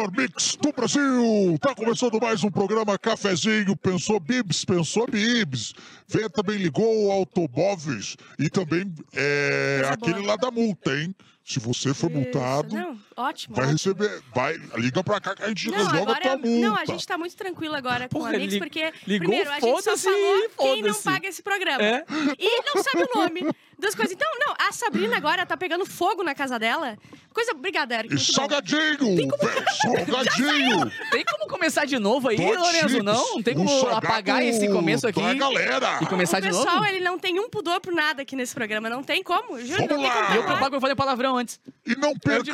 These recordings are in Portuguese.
melhor mix do Brasil. Tá começando mais um programa Cafezinho. Pensou Bibs? Pensou Bibs. Venha também ligou o Automóveis e também é, aquele boa. lá da multa, hein? Se você for Isso, multado, Não, ótimo. vai ótimo. receber. Vai, liga pra cá que a gente Não, resolve a agora, tua multa. não, a gente tá muito tranquilo agora com Porra, amigos, li- porque, ligou, primeiro, a gente só falou quem não paga esse programa. É? E não sabe o nome das coisas. Então, não, a Sabrina agora tá pegando fogo na casa dela. Coisa, obrigada, Eric. E salgadinho! velho, Salgadinho! Tem como começar de novo aí, Lorenzo? Não? Não tem um como salgado apagar esse começo aqui galera! e começar O de novo? pessoal, ele não tem um pudor por nada aqui nesse programa. Não tem como. Juro, Vamos não tem lá. como E eu falar. propago eu falei palavrão antes. E não o perca,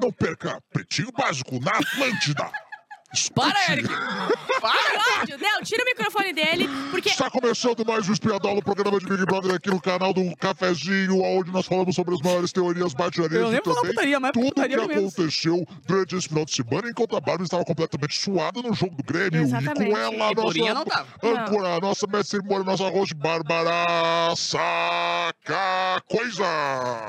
não perca Pretinho Básico na Atlântida. Para, Eric! Para! Ódio. Não, tira o microfone dele, porque Está começando mais um Espiadola, o programa de Big Brother aqui no canal do Cafezinho, onde nós falamos sobre as maiores teorias baixarias Eu falar também putaria, mas tudo putaria que menos. aconteceu durante esse final de semana, enquanto a Bárbara estava completamente suada no jogo do Grêmio. Exatamente. E com ela, a Borinha não nossa tava. âncora, a nossa mestre cerimônia, nossa host, Bárbara Saca Coisa.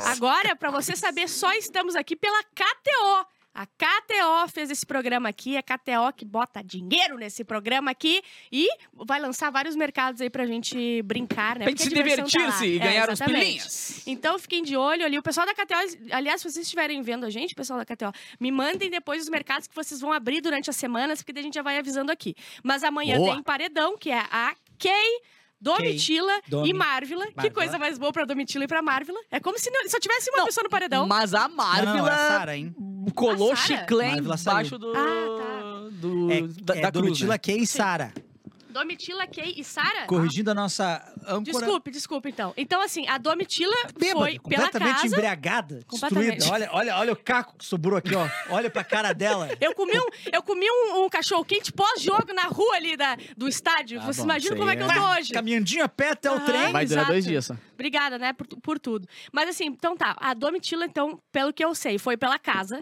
Agora, pra você saber, só estamos aqui pela KTO. A KTO fez esse programa aqui, a KTO que bota dinheiro nesse programa aqui e vai lançar vários mercados aí pra gente brincar, né? Pra gente se tá divertir-se lá. e É, ganhar uns exatamente. pilinhas. Então fiquem de olho ali. O pessoal da KTO, aliás, se vocês estiverem vendo a gente, pessoal da KTO, me mandem depois os mercados que vocês vão abrir durante as semanas, porque daí a gente já vai avisando aqui. Mas amanhã Boa. tem paredão, que é a Kay. Domitila Domi. e Marvila. Que coisa mais boa pra Domitila e pra Marvila. É como se não- só tivesse uma Não, pessoa no paredão. Mas a Não, não, é Marvila a Sara, hein? colou saiu. embaixo do... Ah, tá. do É, da, é da cruz, Domitila né? Kay e Sara. Domitila, Kay e Sara? Corrigindo a nossa âncora. Desculpe, desculpe, então. Então, assim, a Domitila Bêbada, foi pela completamente casa. embriagada, Completamente. destruída. Olha, olha, olha o caco que sobrou aqui, ó. Olha pra cara dela. Eu comi um, eu comi um, um cachorro quente pós-jogo na rua ali da, do estádio. Ah, Você bom, imagina como é que eu é- tô hoje. Caminhandinho a pé até o Aham. trem. Vai durar Exato. dois dias só. Obrigada, né, por, por tudo. Mas assim, então tá. A Domitila, então, pelo que eu sei, foi pela casa.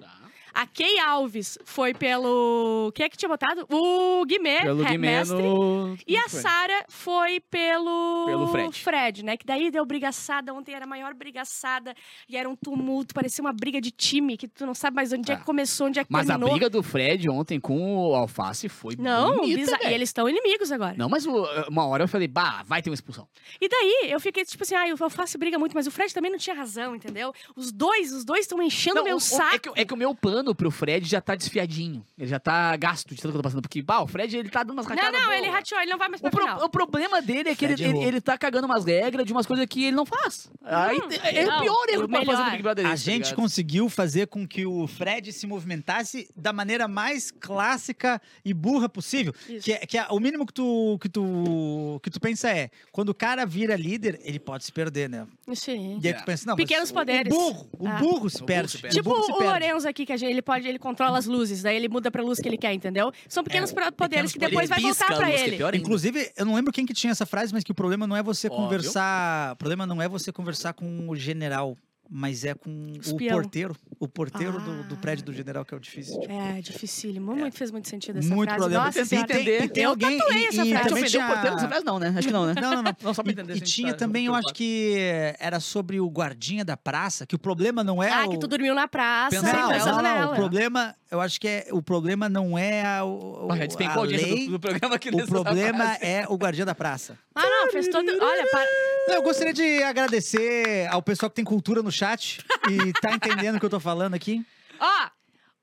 A Kay Alves foi pelo. Quem é que tinha botado? O Guimê, Pelo Guimê mestre. no... E a. Sara foi pelo. Pelo Fred. né? Que daí deu brigaçada. Ontem era a maior brigaçada. E era um tumulto. Parecia uma briga de time. Que tu não sabe mais onde é, Ah. que começou, onde é que Mas a terminou. briga do Fred ontem com o Alface foi Não, bonita, bizarro. E eles estão inimigos agora. Não, mas uma hora eu falei, bah, vai ter uma expulsão. E daí, eu fiquei tipo assim, ah, o Alface briga muito, mas o Fred também não tinha razão, entendeu? Os dois, os dois estão enchendo Não, meu o- o- saco. É que, é que o meu plano pro Fred já tá desfiadinho. Ele já tá gasto de tudo que eu tô passando. Porque, bah, o Fred, ele tá dando umas Não, racadas não, boas. ele rateou, ele não vai mais pra O, pro- final. o problema dele é que ele, ele, ele tá cagando umas regras de umas coisas que ele não faz. Aí Hum, é não, o pior erro o que pode fazer no. Big Brother. A tá gente ligado? conseguiu fazer com que o Fred se movimentasse da maneira mais clássica e burra possível. Isso. Que, é- que é- o mínimo que tu, que, tu, que tu pensa é, quando o cara vira líder, ele pode se perder, né? Sim. E aí É. tu pensa, não, Pequenos o- poderes. O burro, o Ah. burro se O burro perde. se perde. Tipo burro se o perde. Lorenzo aqui, que a gente, ele pode, ele controla as luzes, daí ele muda pra luz que ele quer, entendeu? São pequenos É, poderes pequenos que depois vai voltar pra é ele. ainda. Inclusive, eu não lembro quem que tinha essa frase, mas que o problema não é você Óbvio. conversar. O problema não é você conversar com o general, mas é com Espião. o porteiro. O porteiro do, do Ah. prédio do general, que é o difícil. tipo. É, dificílimo. Muito, fez muito sentido essa Muito frase. problema. Nossa Eu senhora. entender. E tem Eu alguém. tatuei e, essa e frase. Também tinha... o porteiro dessa frase? Não, né? Acho que não, né? Não, não, não. Não, só pra E- entender. E, gente tinha tá também, eu acho que era sobre o guardinha da praça, que o problema não é Ah, o... que tu dormiu na praça Pensa e Não, não, não, nela. o problema, eu acho que é, o problema não é a, o, a a lei, do, do programa aqui o nessa problema é o guardinha da praça. Ah, não, fez todo... Olha, para... Não, Eu gostaria de agradecer ao pessoal que tem cultura no chat e tá entendendo o que eu tô falando aqui.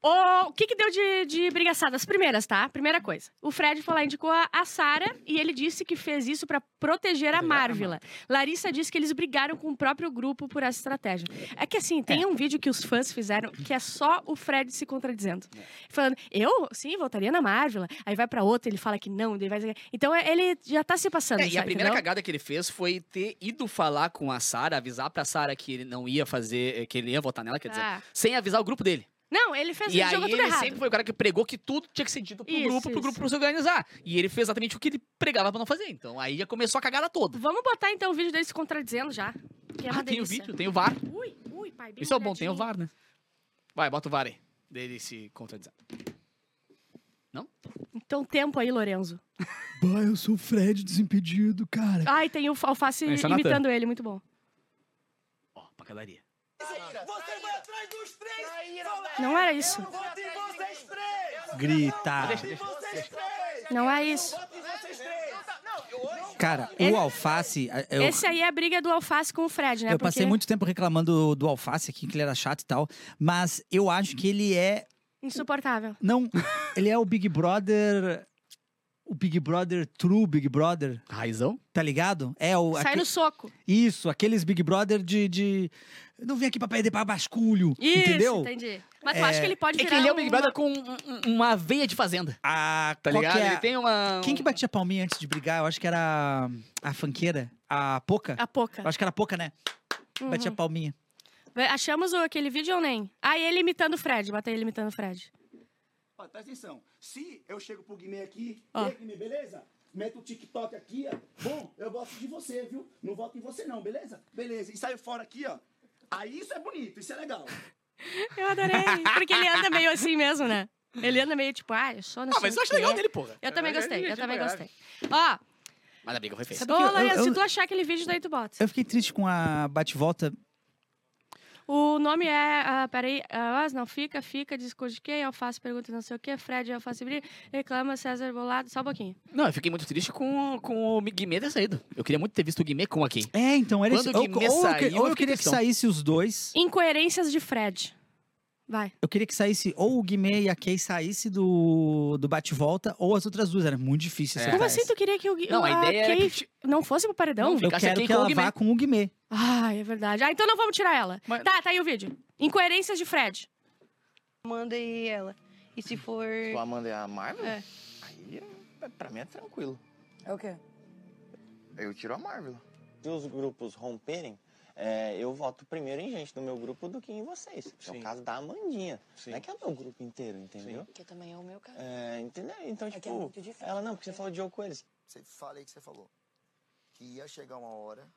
O, o que que deu de, de brigaçada? As primeiras, tá? Primeira coisa. O Fred foi lá, indicou a, a Sara e ele disse que fez isso pra proteger a Marvila. Larissa disse que eles brigaram com o próprio grupo por essa estratégia. É que assim, tem um vídeo que os fãs fizeram que é só o Fred se contradizendo. Falando, eu, sim, voltaria na Marvila. Aí vai pra outra, ele fala que não, daí vai... Então ele já tá se passando, É, e a primeira entendeu? cagada que ele fez foi ter ido falar com a Sara, avisar pra Sara que ele não ia fazer, que ele ia votar nela, quer dizer, Ah. sem avisar o grupo dele. Não, ele fez E ele aí jogou tudo ele errado. sempre foi o cara que pregou que tudo tinha que ser dito pro Isso, grupo, pro grupo se organizar. E ele fez exatamente o que ele pregava pra não fazer. Então aí já começou a cagada toda. Vamos botar então o vídeo dele se contradizendo já. Que é uma ah, tem o delícia. vídeo, tem o VAR. Ui, ui, pai, bem Isso é bom, tem o. VAR, né? Vai, bota o VAR aí. Dele se contradizendo. Então, tempo aí, Lorenzo. Bah, eu sou o Fred desimpedido, cara. Ai, tem o Alface é Natan. imitando ele, muito bom. Ó, pancadaria. Você vai atrás dos três! Não era isso. Grita. Não é isso. Cara, o alface. Eu, Esse aí é a briga do Alface com o Fred, né? eu passei Porque- muito tempo reclamando do, do alface aqui, que ele era chato e tal. Mas eu acho que ele é. Insuportável. Não. ele é o Big Brother. O Big Brother True Big Brother, Raizão? tá ligado? É o. Sai aque- no soco. Isso, aqueles Big Brother de. de... Não vem aqui pra perder pra basculho. Isso, entendeu? entendi. Mas É- acha que ele pode É virar que ele é o um- Big Brother com um- um- uma veia de fazenda. Ah, Tá ligado? que é? Ele tem uma. Quem que batia palminha antes de brigar? Eu acho que era a fanqueira, a Poca. A Poca. Eu acho que era a Poca, né? Uhum. Batia palminha. Achamos o- aquele vídeo ou nem? Ah, ele imitando o Fred. Bota ele imitando o Fred. Ó, presta atenção. Se eu chego pro Guimê aqui, e aí, Guimê, beleza? Meto o TikTok aqui, ó. Bom, eu gosto de você, viu? Não voto em você, não, beleza? Beleza. E saio fora aqui, ó. Aí isso é bonito, isso é legal. Eu adorei. Porque ele anda meio assim mesmo, né? Ele anda meio tipo, ah, eu sou não Ah, mas eu acho legal dele, porra. Eu também É gostei, eu também gostei. caralho. Ó, Mas a briga foi feia. Ô, eu- se tu achar aquele vídeo, daí tu bota. Eu fiquei triste com a bate-volta. O nome é. ah, peraí. ah, não, fica, fica, discute quem? Alface pergunta não sei o quê. Fred Alface briga. Reclama César Bolado. Só um pouquinho. Não, eu fiquei muito triste com, com o Guimê ter saído. Eu queria muito ter visto o Guimê com a Kay. É, então era Quando isso. o Ou, Guimê ou eu, saiu, eu ou eu fiquei queria que saísse os dois. Incoerências de Fred. Vai. Eu queria que saísse ou o Guimê e a Kay saísse do, do bate-volta, ou as outras duas. Era muito difícil É. acertar Como assim essa. tu queria que o Gui- Não, a ideia era Kay que ti- não fosse pro paredão? Não, Eu ficasse quero que com o ela Guimê. vá com o Guimê. Ah, é verdade. Ah, então não vamos tirar ela. Mas- Tá, tá aí o vídeo. Incoerências de Fred. Amanda e ela. E se for. O Amanda e a Marvel? É. Aí, é- pra mim é tranquilo. É o quê? Eu tiro a Marvel. Se os grupos romperem, é, eu voto primeiro em gente do meu grupo do que em vocês. Que é Sim. o caso da Amandinha. Sim. Não é que é o meu grupo inteiro, entendeu? Que também é o meu caso. É, entendeu? Então, É é tipo, muito difícil. ela não, porque você falou de jogo com eles. Você falei que você falou que ia chegar uma hora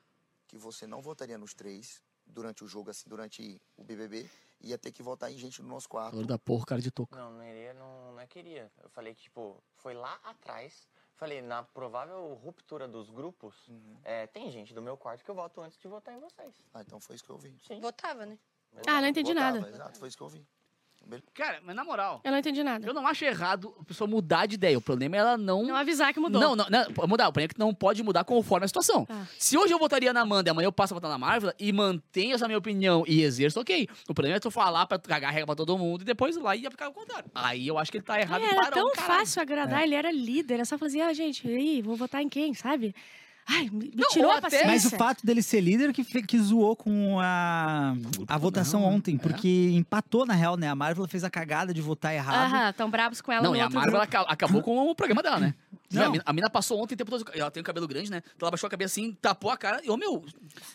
que você não votaria nos três durante o jogo, assim, durante o BBB, ia ter que votar em gente no nosso quarto. Valor da porra, cara de toco. Não, não iria, não, não é queria. Eu falei que, tipo, foi lá atrás. Falei, na provável ruptura dos grupos, é, tem gente do meu quarto que eu voto antes de votar em vocês. Ah, então foi isso que eu vi. Sim. Votava, né? Ah, não entendi Votava, nada. Exato, foi isso que eu vi. Cara, mas na moral, Eu não entendi nada. eu não acho errado a pessoa mudar de ideia. O problema é ela não. Não avisar que mudou. Não, não, não, mudar. O problema é que não pode mudar conforme a situação. Ah. Se hoje eu votaria na Amanda e amanhã eu passo a votar na Marvel e mantenho essa minha opinião e exerço, ok. O problema é tu falar pra cagar a regra pra todo mundo e depois ir lá e aplicar o contrário. Aí eu acho que ele tá errado É, e era tão caralho. fácil agradar, ele era líder. É só fazer, ah, gente, e aí, vou votar em quem, sabe? Ai, me, me Não, tirou ou a até- paciência. Mas o fato dele ser líder que, que zoou com a, a votação não, ontem, É. porque empatou na real, né? A Marvel fez a cagada de votar errado. Aham, tão bravos com ela Não, no e a Marvel grupo. acabou com o programa dela, né? Não. A, mina, a mina passou ontem o tempo todo. Ela tem o cabelo grande, né? Então ela baixou a cabeça assim, tapou a cara. E, ô, meu,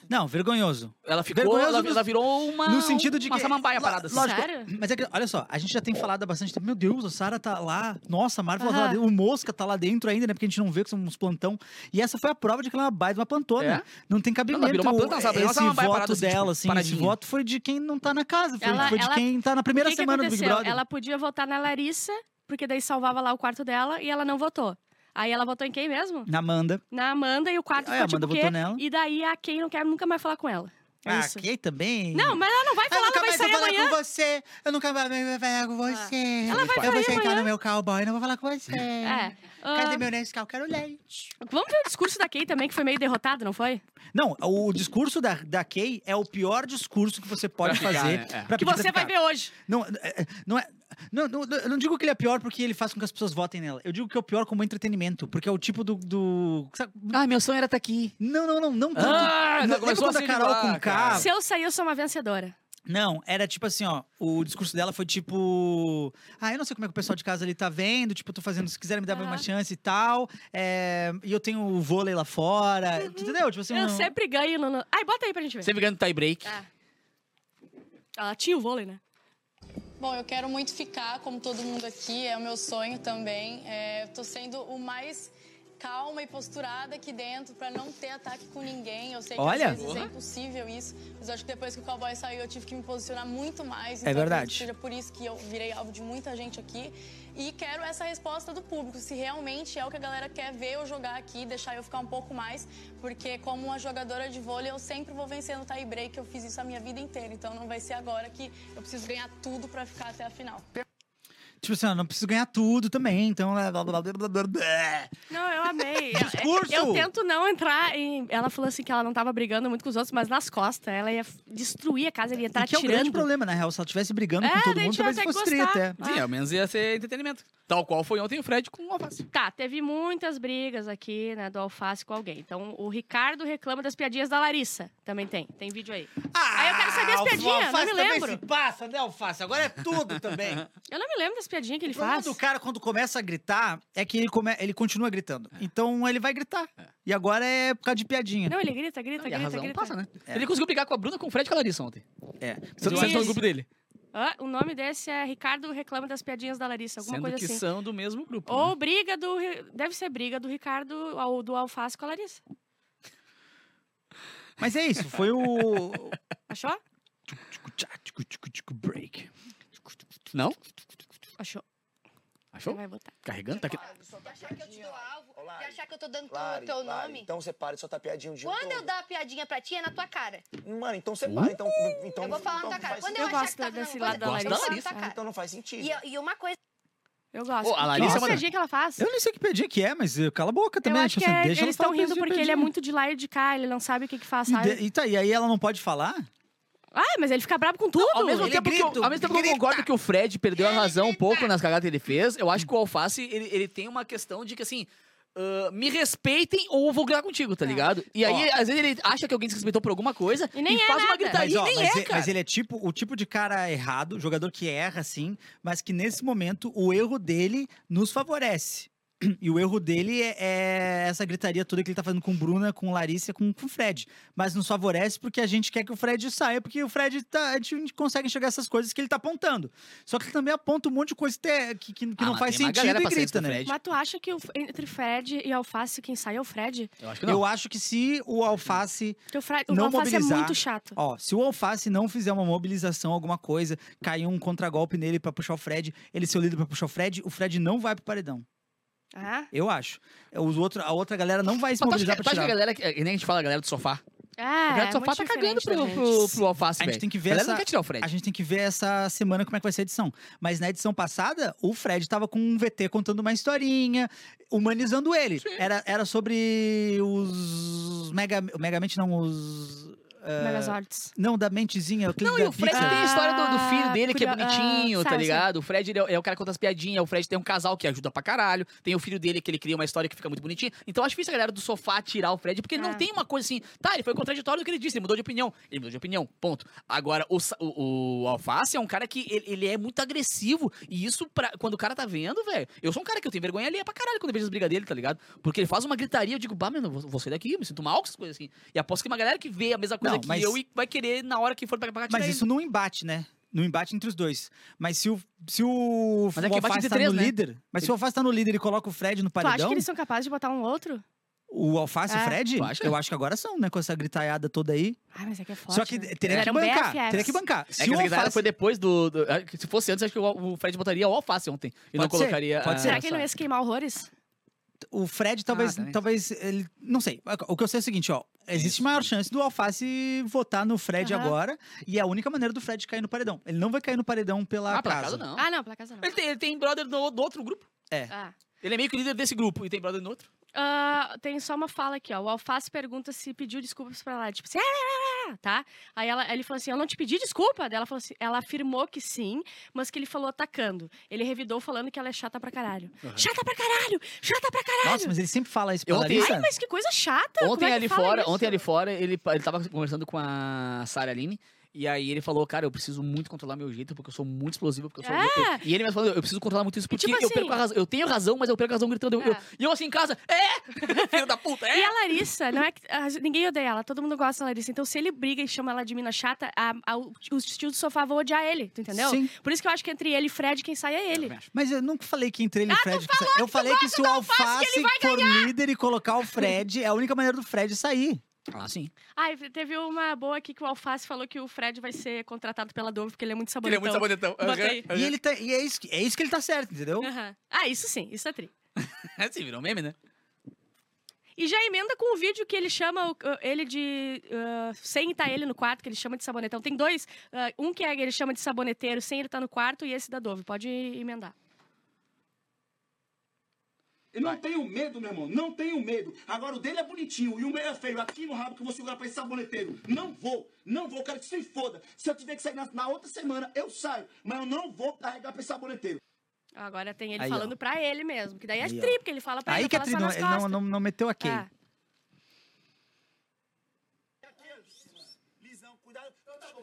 Não, vergonhoso. ela ficou. Vergonhoso Ela, no- ela virou uma. no sentido de uma que- samambaia Lo- parada assim. lógico, Sério? Mas é que, olha só, a gente já tem falado há bastante tempo. Meu Deus, a Sarah tá lá. Nossa, a Marvel tá lá dentro. O Mosca tá lá dentro ainda, né? Porque a gente não vê que são uns plantão. E essa foi a prova de que ela é uma baita uma plantona. É. Não tem cabimento. virou uma planta, sabe? Ela Esse uma baia voto parada, assim, tipo, dela, assim, esse voto foi de quem não tá na casa. Foi, Ela- foi de ela- quem tá na primeira que que semana do Big? Brother. Ela podia votar na Larissa, porque daí salvava lá o quarto dela, e ela não votou. Aí ela votou em quem mesmo? Na Amanda. Na Amanda, e o quarto Ah, ficou a Amanda tipo o quê? votou nela. E daí a Kay não quer nunca mais falar com ela. É Ah, isso. Kay também. Não, mas ela não vai falar, ela vai sair amanhã. com você. Eu nunca mais vou falar com você. Ela vai eu sair vou sentar amanhã. no meu cowboy, não vou falar com você. É. Cadê ah, meu Nescau? Quero leite. Vamos ver o discurso da Kay também, que foi meio derrotado, não foi? Não, o discurso da, da Kay é o pior discurso que você pode Pra ficar, fazer. né? É. pra Que você vai ficar. ver hoje. Não, é- é- não é. Não, não, eu não digo que ele é pior porque ele faz com que as pessoas votem nela. Eu digo que é o pior como entretenimento. Porque é o tipo do. do sabe? Ah, meu sonho era estar aqui. Não, não, não, não tanto. Ah, Não, começou lembra quando assim a Carol de com lá, K. Se eu sair, eu sou uma vencedora. Não, era tipo assim, ó. O discurso dela foi tipo. Ah, eu não sei como é que o pessoal de casa ali tá vendo. Tipo, eu tô fazendo. Se quiserem me dar uma Aham. chance e tal. é, e eu tenho o vôlei lá fora. Entendeu? Tipo assim. eu um- sempre ganho no... no- Ai, bota aí pra gente ver. Sempre ganhando tie break. Ah. Ela tinha o vôlei, né? Bom, eu quero muito ficar, como todo mundo aqui, é o meu sonho também. É, eu tô sendo o mais calma e posturada aqui dentro pra não ter ataque com ninguém. Eu sei que Olha. às vezes é impossível isso, mas eu acho que depois que o cowboy saiu eu tive que me posicionar muito mais. É Então, verdade. acredito que Seja por isso que eu virei alvo de muita gente aqui. E quero essa resposta do público, se realmente é o que a galera quer ver eu jogar aqui, deixar eu ficar um pouco mais, porque como uma jogadora de vôlei eu sempre vou vencendo o tie break, eu fiz isso a minha vida inteira, então não vai ser agora que eu preciso ganhar tudo pra ficar até a final. Tipo assim, não preciso ganhar tudo também, então. blá, blá, blá, blá, blá, blá, blá. Não, eu amei. Eu- Discurso! Eu, tento não entrar em. Ela falou assim que ela não tava brigando muito com os outros, mas nas costas. Ela ia destruir a casa, ele ia estar E que é o grande tirando. problema, na real. Se ela estivesse brigando É, com todo mundo, talvez até fosse treta. gostar. é. Sim, ao menos ia ser entretenimento. Tal qual foi ontem o Fred com o Alface. Tá, teve muitas brigas aqui, né, do Alface com alguém. Então, o Ricardo reclama das piadinhas da Larissa. Também tem. Tem vídeo aí. Aí eu quero saber as Ah, o piadinhas, não Alface me também lembro. se passa, né, Alface? Agora é tudo também. Eu não me lembro das piadinhas que ele O faz. do cara, quando começa a gritar, é que ele, come... ele continua gritando. Então ele vai gritar. E agora é por causa de piadinha. Não, ele grita, grita, Não, e a grita, razão grita. passa, né? Ele conseguiu brigar com a Bruna, com o Fred e com a Larissa ontem. É. Você não sabe no grupo dele. Ah, o nome desse é Ricardo reclama das piadinhas da Larissa, alguma Sendo coisa que assim. são do mesmo grupo. Ou né? briga do. Deve ser briga do Ricardo ou do Alface com a Larissa. Mas é isso, foi o. Achou? Break. Não? Achou. Achou? Você vai botar. Carregando? Tá aqui. De achar que eu te dou alvo, Ô, Lari, de achar que eu tô dando Lari, o teu Lari, nome. Então separe sua tapiadinha um dia Quando eu dar a piadinha pra ti, é na tua cara. Mano, então separa. Então, então, eu vou falar então na tua cara. Quando eu, Eu achar gosto que tá desse lado da eu vou falar Larissa. Então não faz sentido. E, e uma coisa Eu gosto. Ô, a Larissa Qual é uma- piadinha que ela faz? Eu nem sei que piadinha que é, mas eh, cala a boca também. eu acho tipo que assim, é, deixa eles estão rindo piadinha, porque ele é piadinha. muito de lá e de cá, ele não sabe o que, que faz, sabe? de- e tá, e aí ela não pode falar? Ah, mas ele fica bravo com tudo. Ao mesmo ele tempo, que, eu, ao mesmo tempo que eu concordo que o Fred perdeu a razão um pouco nas cagadas que ele fez, eu acho que o Alface, ele, ele tem uma questão de que, assim, ah, me respeitem ou eu vou brigar contigo, tá ligado? E aí, às vezes, ele acha que alguém se respeitou por alguma coisa E nem é faz uma nada. gritaria Mas, e ó, nem mas, é, e- cara. mas ele é tipo o tipo de cara errado, jogador que erra, sim, mas que nesse momento o erro dele nos favorece. E o erro dele é, é essa gritaria toda que ele tá fazendo com Bruna, com Larissa, com o Fred. Mas nos favorece porque a gente quer que o Fred saia, porque o Fred tá, a gente consegue enxergar essas coisas que ele tá apontando. Só que ele também aponta um monte de coisa que, que, que Ah, não faz sentido e grita, né? Fred. Mas tu acha que o- entre Fred e Alface, quem sai é o Fred? Eu acho que não. Eu acho que se o Alface Porque o, Fred, o Não Alface é mobilizar. muito chato. Ó, se o Alface não fizer uma mobilização, alguma coisa, cair um contragolpe nele pra puxar o Fred, ele ser o líder pra puxar o Fred, o Fred não vai pro paredão. Ah, Eu acho. Os outro, a outra galera não vai se Mas tu acha mobilizar que, tu pra acha que a galera, que que nem a gente fala, a galera do sofá. é, A galera é do sofá tá cagando pro, pro, pro Alface, A gente velho. tem que ver A galera essa- não quer tirar o Fred. A gente tem que ver essa semana como é que vai ser a edição. Mas na edição passada, o Fred tava com um VT contando uma historinha, humanizando ele. Era, era sobre os Mega, Megamente não, os ah, Megazords. não da mentezinha, Não, da e o Fred tem a história do, do filho Ah, dele, que é curio- bonitinho, ah, tá ligado? O Fred ele é, é o cara que conta as piadinhas, o Fred tem um casal que ajuda pra caralho, tem o filho dele que ele cria uma história que fica muito bonitinha. Então acho difícil a galera do sofá tirar o Fred, porque não É. tem uma coisa assim, tá, ele foi contraditório do que ele disse, ele mudou de opinião. Ele mudou de opinião, ponto. Agora, o, o, o Alface é um cara que ele, ele é muito agressivo, e isso, pra, quando o cara tá vendo, velho, eu sou um cara que eu tenho vergonha ali pra caralho quando eu vejo as brigas dele, tá ligado? Porque ele faz uma gritaria, eu digo, bah, mano, eu vou, vou sair daqui, eu me sinto mal com essas coisas assim. E aposto que uma galera que vê a mesma coisa Não, que mas- eu e vai querer, na hora que for pra, pra tirar Mas ele. isso não embate, né? Não embate entre os dois. Mas se o, se o, Mas é o Alface tá três, no né? líder. Mas se o Alface tá no líder e coloca o Fred no Tu acha paredão. que eles são capazes de botar um outro? O Alface e o É. Fred? Tu acha? Eu acho que agora são, né? Com essa gritaiada toda aí. Ah, mas é que é forte. Só que né? teria que bancar. Teria que bancar. É Se que o Alface... foi depois do, do- que Se fosse antes, acho que o, o Fred botaria o alface ontem. E não Pode ser, colocaria. pode a- ser. Será que ele não ia se queimar horrores? O Fred talvez, também. talvez ele, não sei. O que eu sei é o seguinte, ó, existe maior chance do Alface votar no Fred Aham. agora e é a única maneira do Fred cair no paredão. Ele não vai cair no paredão pela Ah, pela casa. casa não. Ah, não, pela casa não. Ele, tem, ele tem brother do, do outro grupo. Ah. Ele é meio que líder desse grupo e tem brother no outro. Ah, tem só uma fala aqui, ó. O Alface pergunta se pediu desculpas pra ela. Tipo assim, "Ah", tá? Aí ela, ele falou assim: Eu não te pedi desculpa. Daí Ela, falou assim, ela afirmou que sim, mas que ele falou atacando. Ele revidou falando que ela é chata pra caralho. Chata pra caralho! Chata pra caralho! Nossa, mas ele sempre fala isso pra Eu ontem- Larissa. Ai, mas que coisa chata! Ontem é ali fora, isso? ontem ali fora, ele, ele tava conversando com a Sarah Aline. E aí ele falou, cara, eu preciso muito controlar meu jeito, porque eu sou muito explosivo, porque eu sou. É. e ele me falou, eu preciso controlar muito isso, porque tipo eu perco a assim- razão. Eu tenho razão, mas eu perco a razão gritando. Eu- É. eu- e eu assim em casa, é! Filho da puta, é! E a Larissa, não é que ninguém odeia ela, todo mundo gosta da Larissa. Então, se ele briga e chama ela de mina chata, a, a, o- os tios do sofá vão odiar ele, tu entendeu? Sim. Por isso que eu acho que entre ele e Fred, quem sai é ele. Mas eu nunca falei que entre ele e Ah, Fred. que eu falei que se o Alface for líder e colocar o Fred, é a única maneira do Fred sair. Ah, sim. Ai, teve uma boa aqui que o Alface falou que o Fred vai ser contratado pela Dove porque ele é muito Ele é sabonetão. muito sabonetão. Bota aí. E, ele tá, e é, isso, que- é isso que ele tá certo, entendeu? Aham. Ah, isso sim, isso é tri. É, sim, virou meme, né? E já emenda com o vídeo que ele chama ele de. ah, sem estar ele no quarto, que ele chama de sabonetão. Tem dois. ah, um que é, ele chama de saboneteiro sem ele estar no quarto e esse da Dove. Pode emendar. Não tenho medo, meu irmão. Não tenho medo. Agora o dele é bonitinho e o meu é feio. Aqui no rabo que eu vou segurar pra esse saboneteiro. Não vou. Não vou. Quero que se foda. Se eu tiver que sair na, na outra semana, eu saio. Mas eu não vou carregar pra esse saboneteiro. Agora tem ele Aí, ó. falando pra ele mesmo. Que daí é Aí, ó. tri, porque ele fala pra Aí ele. que é tri, não, não, não, não meteu a quem. É.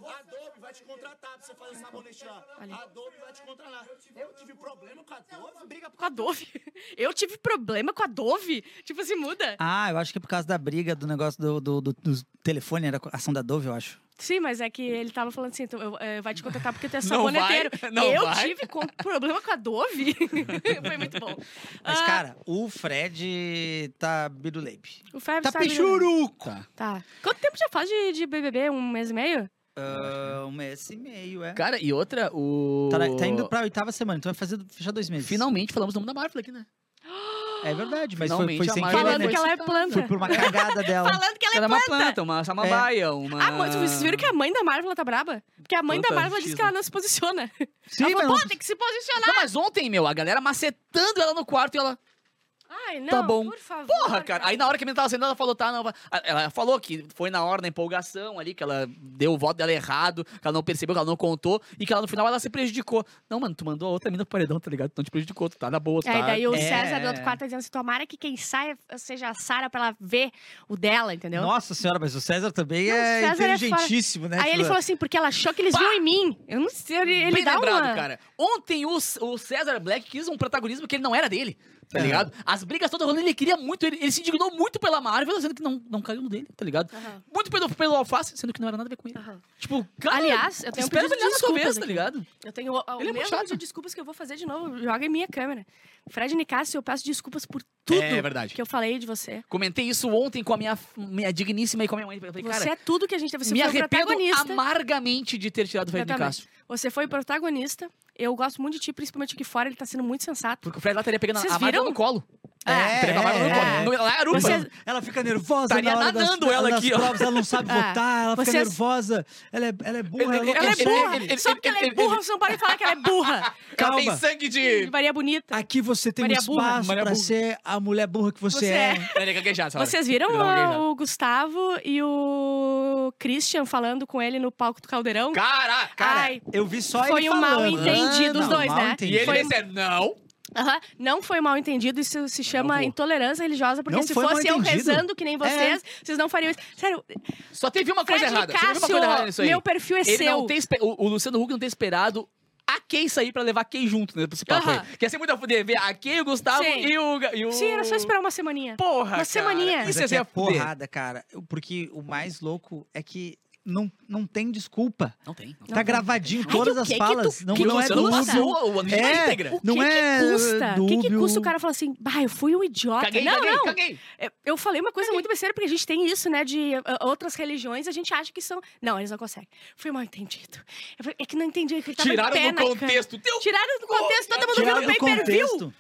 Adobe vai te contratar pra você fazer sabonete lá. A Adobe vai te contratar. Eu tive problema com a Adobe. Briga Com a Dove. Eu tive problema com a Dove. Tipo, se muda. Ah, eu acho que é por causa da briga do negócio do, do, do, do telefone, era a ação da Dove, eu acho. Sim, mas é que ele tava falando assim, então, eu, eh, vai te contratar porque tu é Não vai, saboneteiro. não eu vai. tive com- problema com a Dove. Foi muito bom. Mas, Ah, cara, o Fred tá biruleibe. o Fábio Tá sabe- pichuruco! Tá. Tá. Quanto tempo já faz de, de BBB? Um mês e meio? Ah, um mês e meio, é. Cara, e outra, o. Tá, tá indo pra oitava semana, então vai fazer fechar dois meses. Finalmente falamos o nome da Marvel aqui, né? É verdade, mas foi, Finalmente foi a sem Marvel querer, Falando né? que ela é planta. Foi por uma cagada dela. Falando que ela é Ela é uma planta. planta, uma samambaia, uma. Ah, mas vocês viram que a mãe da Marvel tá braba? Porque a mãe da Planta Marvel disse que ela não se posiciona. Sim, ela mas falou, não- pô, tem que se posicionar. Não, mas ontem, meu, a galera macetando ela no quarto e ela. Ai, não, Tá bom. por favor. Porra, cara. Aí na hora que a menina tava saindo, ela falou, tá, não. Ela falou que foi na hora da empolgação ali, que ela deu o voto dela errado, que ela não percebeu, que ela não contou, e que ela no final ela se prejudicou. Não, mano, tu mandou a outra mina pro paredão, tá ligado? Tu não te prejudicou, tu tá na boa, tu É, tá. e daí o É. César do outro quarto tá dizendo assim, tomara que quem saia seja a Sara pra ela ver o dela, entendeu? Nossa senhora, mas o César também Não, é César é inteligentíssimo, né? Aí Tipo, ele falou assim, porque ela achou que eles Pá! viam em mim. Eu não sei, ele, ele Bem dá lembrado, uma... cara. Ontem o, o César Black quis um protagonismo que ele não era dele, tá É. ligado? As brigas todas rolando, ele queria muito, ele, ele se indignou muito pela Marvel, sendo que não, não caiu no dele, tá ligado? Aham. Muito pelo, pelo Alface, sendo que não era nada a ver com ele. Aham. Tipo, cara, Aliás, eu tenho um espera pedido de brilhar na desculpas vez, tá aqui. ligado? Eu tenho o, o Ele é muito mesmo chato. de desculpas que eu vou fazer de novo. Joga em minha câmera. Fred Nicásio, eu peço desculpas por tudo É verdade. que eu falei de você. Comentei isso ontem com a minha, minha digníssima e com a minha mãe. Falei, Você é tudo que a gente teve. Você me foi o arrependo protagonista. amargamente de ter tirado o Fred. Nicásio. Você foi o protagonista. Eu gosto muito de ti, principalmente aqui fora. Ele tá sendo muito sensato. Porque o Fred lá estaria pegando Vocês a viram? no colo. É, a no é, colo. é. No- Lá é. Vocês- Ela fica nervosa Estaria na hora das, nadando ela aqui, ó. provas, ela não sabe Ah, votar, ela fica vocês- nervosa. Ela é, ela é burra, Ele- ela, Ela é consegue. burra. ele- Só porque ela é ele- burra, você não pode falar que ela é burra. Ela Calma. tem sangue de... Maria Bonita. Aqui você tem Maria um burra. espaço Maria pra burra. ser a mulher burra que você, Você é. é. Ele é gaguejado. Vocês viram Ele dá uma o, gaguejada. o Gustavo e o Christian falando com ele no palco do Caldeirão? Caraca! Cara, Ai, eu vi só foi ele um mal entendido, os não, dois, mal né? E ele Foi- disse, não. Aham, Não foi mal entendido, isso se chama intolerância religiosa, porque Não se fosse eu rezando que nem vocês, vocês não fariam isso. Sério, Só teve uma coisa Fred errada. Só teve uma Cássio, coisa errada nisso aí. meu perfil é Ele seu. não tem o, o Luciano Huck não tem esperado a Kay sair pra levar a Kay junto, né? Pra esse papo aí. Quer ser muito a fuder ver a Kay, o Gustavo Sim. e o, e o... Sim, era só esperar uma semaninha. Porra, Uma semaninha. Cara. Mas Isso é que é porrada, cara. Porque o mais louco é que não, não tem desculpa. Não tem. Não tá gravadinho todas as que que falas. não, que não é É, íntegra. O Não que é, que custa? O que, que custa o cara falar assim, bah, eu fui um idiota. Caguei, não, caguei, não. caguei. Eu- Eu falei uma coisa muito besteira, porque a gente tem isso, né, de uh, outras religiões, a gente acha que são... Não, eles não conseguem. Foi mal entendido. Eu falei, É que não entendi, que ele tava Tiraram do contexto. Teu... Tiraram do contexto, todo mundo viu no pay-per-view.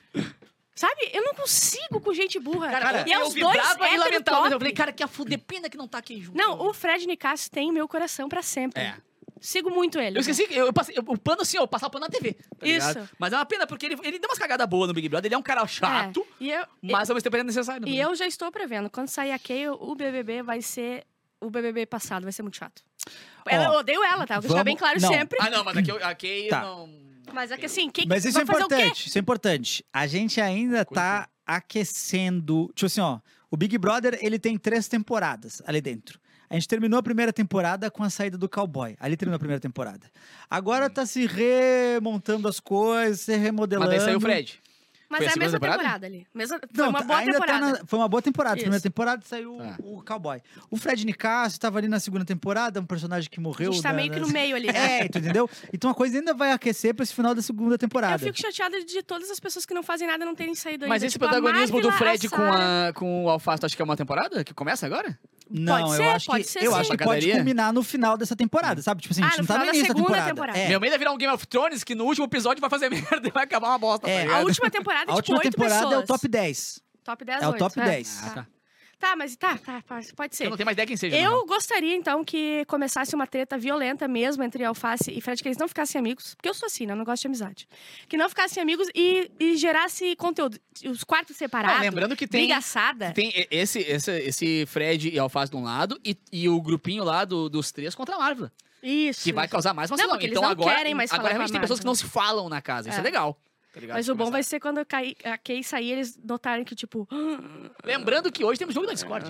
Sabe? Eu não consigo com gente burra. Cara, e é eu os dois e lamentava, eu falei, cara, que a fuder, pena que não tá aqui junto. Não, o Fred Nicasso tem meu coração pra sempre. É. Sigo muito ele. Eu esqueci, eu, eu passei, eu- o pano assim, ó, eu passava o pano na TV. tá Isso. ligado? Mas é uma pena, porque ele, ele deu umas cagadas boas no Big Brother, ele é um cara chato, É. E eu, mas ao mesmo tempo ele é necessário. e eu já estou prevendo, quando sair a Kay, o BBB vai ser o BBB passado, vai ser muito chato. Ela, eu odeio ela, tá? Vou deixar bem claro não. sempre. Ah, não, mas aqui eu- a Kay Tá. não... Mas é que assim, quem Mas isso é vai fazer o quê? importante, isso é importante. A gente ainda tá aquecendo. Tipo assim, ó, o Big Brother, ele tem três temporadas ali dentro. A gente terminou a primeira temporada com a saída do cowboy. Ali terminou a primeira temporada. Agora tá se remontando as coisas, se Mas remodelando. daí saiu o Fred. Mas Foi a é a mesma temporada? temporada, ali. Mesma, foi Não, uma tá- boa ainda tá temporada. na- foi uma boa temporada. Isso. Primeira temporada saiu Tá. o cowboy. O Fred Nicasso tava ali na segunda temporada, um personagem que A morreu. gente tá da- meio que das- no meio ali. né? É, tu entendeu? Então a coisa ainda vai aquecer pra esse final da segunda Eu temporada. fico chateada de todas as pessoas que não fazem nada não terem saído Mas ainda. esse Tipo, a protagonismo do a Fred com, a, com o Alface, tu acha que é uma temporada que começa agora? Não, Pode eu ser, acho pode que ser, eu sim. acho que pode culminar no final dessa temporada, sabe? Tipo assim, a Ah, gente no não tá final no da início da segunda temporada. temporada. É. Meu medo é virar um Game of Thrones que no último episódio vai fazer merda e vai acabar uma bosta. É, tá A última temporada, A tipo, última oito temporada pessoas. é o top 10. Top 10, É o top é. 10. Tá. Ah, tá. Tá, mas tá, tá, pode- ser. Eu não tenho mais ideia quem seja. Eu real. gostaria, então, que começasse uma treta violenta mesmo entre Alface e Fred, que eles não ficassem amigos. Porque eu sou assim, né? Eu não gosto de amizade. Que não ficassem amigos e, e gerasse conteúdo. Os quartos separados. Não, lembrando que tem, briga assada. tem esse, esse, esse Fred e Alface de um lado e, e o grupinho lá do- dos três contra a Marvel. Isso. Que vai isso. causar mais uma Não, Então não agora, querem mais falar agora a realmente tem pessoas que não se falam na casa. Isso é, É. legal. Tá ligado? Mas o bom Começar. vai ser quando a Kay- a Kay sair, eles notarem que, tipo... Lembrando que hoje temos jogo da Discord.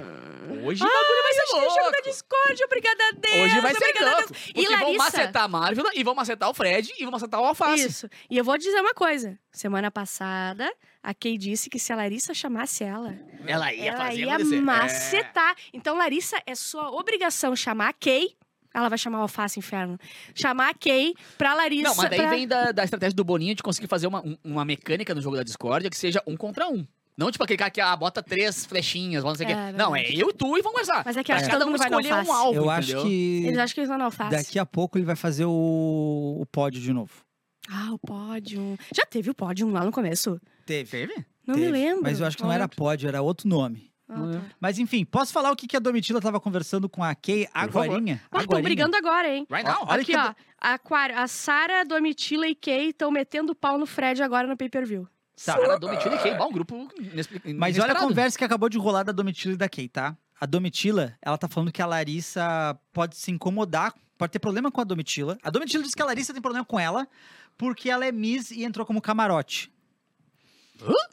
Hoje Ah, o bagulho vai ser Tem jogo louco. da Discord, obrigada a Deus. Hoje vai ser louco. Deus. Porque E vão Larissa... macetar a Marvel e vão macetar o Fred e vão macetar o Alface. Isso. E eu vou dizer uma coisa. Semana passada, a Kay disse que se a Larissa chamasse ela, Ela ia ela fazer ia. É. macetar. Então, Larissa, é sua obrigação chamar a Kay. Ela vai chamar o Alface Inferno. Chamar a Kay pra Larissa. Não, mas daí pra- vem da, da estratégia do Boninho de conseguir fazer uma, um- uma mecânica no jogo da Discord que seja um contra um. Não tipo aquele cara que ah, bota três flechinhas, não sei o É, quê. Não, é eu e tu e vamos conversar. Mas é que Pra acho que cada todo um mundo vai escolher um alvo, Eu entendeu? acho que Eles acham que eles vão no Alface. daqui a pouco ele vai fazer o, o pódio de novo. Ah, o pódio. Já teve o pódio lá no começo? Teve. Teve? Não Teve. me lembro. Mas eu acho que não era pódio, era outro nome. Ah, tá. Mas enfim, posso falar o que, que a Domitila tava conversando com a Kay agorinha? Mas estão Agorinha. brigando agora, hein? Right now. Olha Aqui, que- ó. Aquário, a Sara, Domitila e Kay estão metendo pau no Fred agora no pay-per-view. Tá. Cara, Domitila e Kay, bom, um grupo Mas olha a conversa que acabou de rolar da Domitila e da Kay, tá? A Domitila, ela tá falando que a Larissa pode se incomodar, pode ter problema com a Domitila. A Domitila disse que a Larissa tem problema com ela porque ela é Miss e entrou como camarote.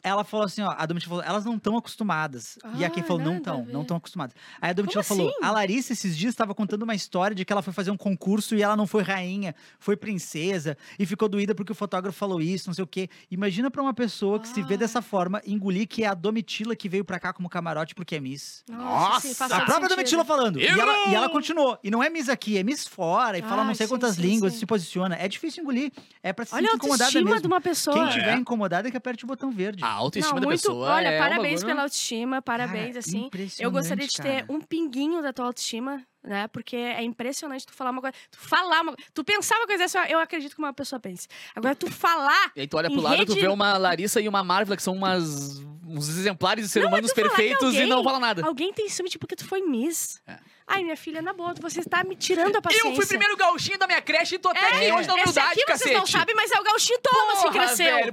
Ela falou assim, ó, a Domitila falou, elas não estão acostumadas. e a Kay Ah, falou, não estão, não estão acostumadas. Aí a Domitila Como falou, assim? a Larissa esses dias estava contando uma história de que ela foi fazer um concurso e ela não foi rainha, foi princesa e ficou doída porque o fotógrafo falou isso, não sei o quê. Imagina pra uma pessoa que se vê Ah. dessa forma engolir que é a Domitila que veio pra cá como camarote porque é Miss. Nossa! faz A própria sentido. Domitila falando. E ela, e ela continuou. E não é Miss aqui, é Miss fora. E fala Ai, não sei sim, quantas sim, línguas, sim. se posiciona. É difícil engolir. É pra se Olha sentir incomodada mesmo. de uma pessoa. Quem É. tiver incomodado é que aperte o botão verde. A autoestima Não, da muito, pessoa olha, é um parabéns bagulho- pela autoestima, parabéns, Cara, assim. Eu gostaria de ter cara. um pinguinho da tua autoestima, né? Porque é impressionante tu falar uma coisa. Tu falar uma Tu pensar uma coisa dessa, eu acredito que uma pessoa pense. Agora, tu falar. E aí tu olha pro lado e tu rede- vê uma Larissa e uma Marvel que são umas, uns exemplares de ser Não, mas humanos que perfeitos e alguém- não fala nada. Alguém tem ciúme, tipo, porque tu foi Miss. É. Ai, minha filha, na boa, você está me tirando a paciência. Eu fui primeiro gauchinho da minha creche e tô até aqui hoje na Esse humildade, aqui cacete. vocês não sabem, mas é o Gauchinho Thomas que cresceu. velho,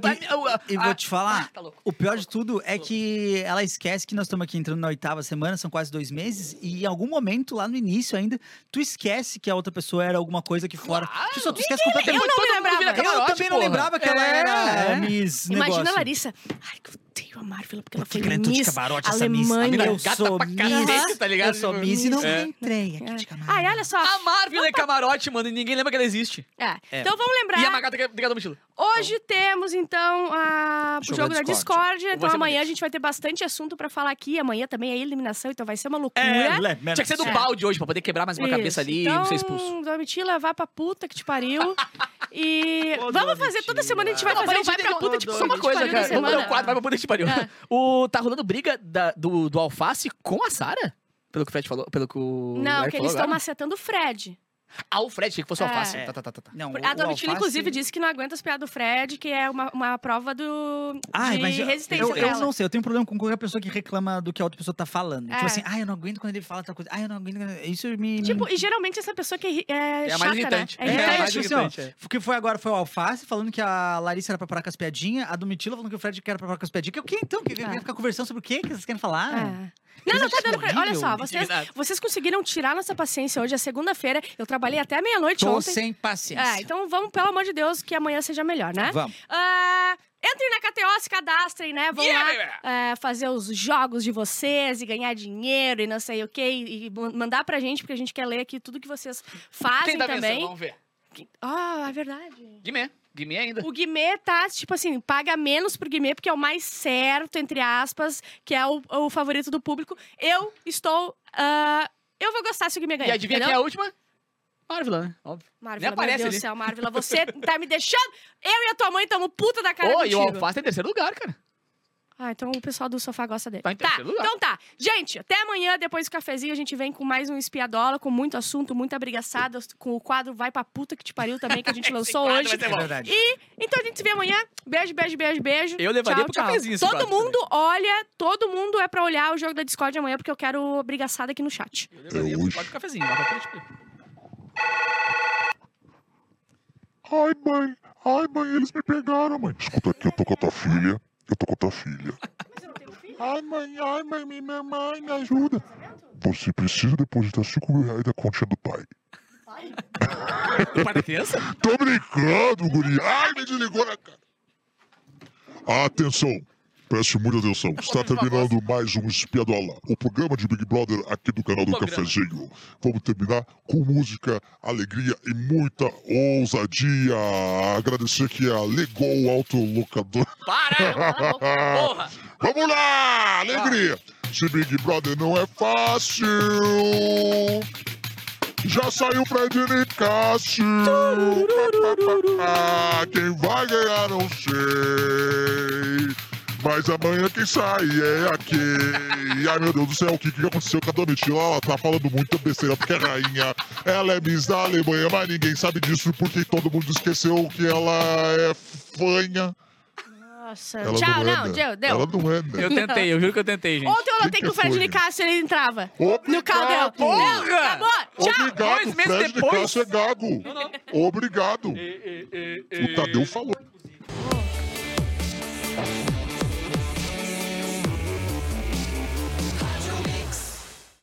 E ah, vou te falar, tá louco. o pior de tudo é que ela esquece que nós estamos aqui entrando na oitava semana, são quase dois meses, e em algum momento, lá no início ainda, tu esquece que a outra pessoa era alguma coisa aqui fora. Claro. Tu só tu esquece completamente. Eu não Todo mundo lembrava. Eu também não porra. lembrava que ela É. era Miss Imagina negócio. a Larissa. Ai, que odeio a Marvel, porque ela Porque foi ela de Miss camarote, essa Miss. A mina Eu gata sou pra Miss, cacete, tá ligado? Eu sou Miss e não é. entrei aqui É. de camarote. Ai, olha só. A Marvel é camarote, mano, e ninguém lembra que ela existe. É. Então vamos lembrar. E a Magata que é obrigado, Mochila. Hoje temos, então, a... o Jogo jogo da Discord. Discord. Então amanhã bonito. a gente vai ter bastante assunto pra falar aqui. Amanhã também é eliminação, então vai ser uma É, loucura. Tinha que ser do É. balde hoje, pra poder quebrar mais uma Isso. cabeça ali então, e ser expulso. Domitila, vá pra puta que te pariu. E Ô, vamos fazer toda semana, a gente vai Não, fazer um vai pra puta, tipo, Só uma que coisa, cara. Vamos semana. fazer um quadro, vai pra poder te pariu. É. O, tá rolando briga da- do, do Alface com a Sara? Pelo que o Fred falou, pelo que o Não, que falou eles estão agora? macetando o Fred. Ah, o Fred, achei que fosse o É. Alface. Tá, tá, tá, tá. tá. Não, A Domitila, alface- inclusive, disse que não aguenta as piadas do Fred, que é uma, uma prova do, Ai, de mas eu, resistência eu, eu não sei, eu tenho um problema com qualquer pessoa que reclama do que a outra pessoa tá falando. É. Tipo assim, ai, eu não aguento quando ele fala tal coisa. Ai, eu não aguento. quando-" Isso me. Tipo, e geralmente essa pessoa que é, é, É a chata, mais irritante. né? É, É, É, a irritante. mais tipo assim, ó, irritante, é. o que foi agora foi o Alface falando que a Larissa era pra parar com as piadinhas, a Domitila falando que o Fred quer parar com as piadinhas. Que o que então? Que, que, É. ficar conversando sobre o quê que vocês querem falar? É. Não, não, tá dando pra... Olha só, vocês, vocês conseguiram tirar nossa paciência hoje, é segunda-feira. Eu trabalhei até meia-noite Tô ontem. sem paciência. É, então vamos, pelo amor de Deus, que amanhã seja melhor, né? Vamos. Ah, Entrem na KTO, se cadastrem, né? Vão Yeah, lá é, fazer os jogos de vocês e ganhar dinheiro e não sei o quê. E, e man- mandar pra gente, porque a gente quer ler aqui tudo que vocês fazem Quem tá também. Vamos ver. Ah, é verdade. Guimê. Guimê ainda. O Guimê tá, tipo assim, paga menos pro Guimê, porque é o mais certo, entre aspas, que é o, o favorito do público. Eu estou. ah, eu vou gostar se o Guimê ganhar. E adivinha quem é entendeu? a última? Marvila, né? Óbvio. Marvila, Nem aparece meu Deus do céu, Marvila, você tá me deixando. Eu e a tua mãe estamos puta da cara Ô, e o. Alface tá em terceiro lugar, cara. Ah, então o pessoal do sofá gosta dele. Tá em tá, então tá. Gente, até amanhã, depois do cafezinho, a gente vem com mais um espiadola, com muito assunto, muita brigaçada, com o quadro Vai Pra Puta Que Te Pariu também, que a gente lançou hoje. É verdade. E então a gente se vê amanhã. Beijo, beijo, beijo, beijo. Eu levaria tchau, pro tchau. cafezinho esse Todo mundo olha, todo mundo é pra olhar o jogo da Discord amanhã, porque eu quero brigaçada aqui no chat. Eu levaria pro hoje. quadro do cafezinho. Vai pra frente. Ai, mãe, ai, mãe, eles me pegaram, mãe. Escuta aqui, eu tô com a tua filha. Eu tô com a tua filha. Ai, mãe, ai, mãe, minha mãe, me ajuda. Você precisa depositar 5 mil reais da continha do pai. Do pai da criança? Tô brincando, guri. Ai, me desligou na cara. Atenção. Preste muita atenção. Está terminando mais um Espiadola, o programa de Big Brother aqui do canal do. Cafezinho. Vamos terminar com música, alegria e muita ousadia. Agradecer que a ligou o autolocador. Para! Porra! Vamos lá! Alegria! Se Big Brother não é fácil. Já saiu Cássio. Ah, Quem vai ganhar não sei. Mas amanhã quem sai é a Kay. Ai meu Deus do céu, o que, que aconteceu com a Domitila? Ela tá falando muita besteira porque é rainha. Ela é Miss da Alemanha, mas ninguém sabe disso porque todo mundo esqueceu que ela é fanha. Nossa. Ela Tchau, não, não, é, né? deu, deu. Ela não é, né? Eu tentei, eu juro que eu tentei, gente. Ontem eu notei que, que o Fred? Nicásio ele entrava Obrigado. no caldeirão. Porra! Não, acabou. Tchau. Obrigado, Dois meses Fred depois. Cássio é gago. Obrigado. O Tadeu falou.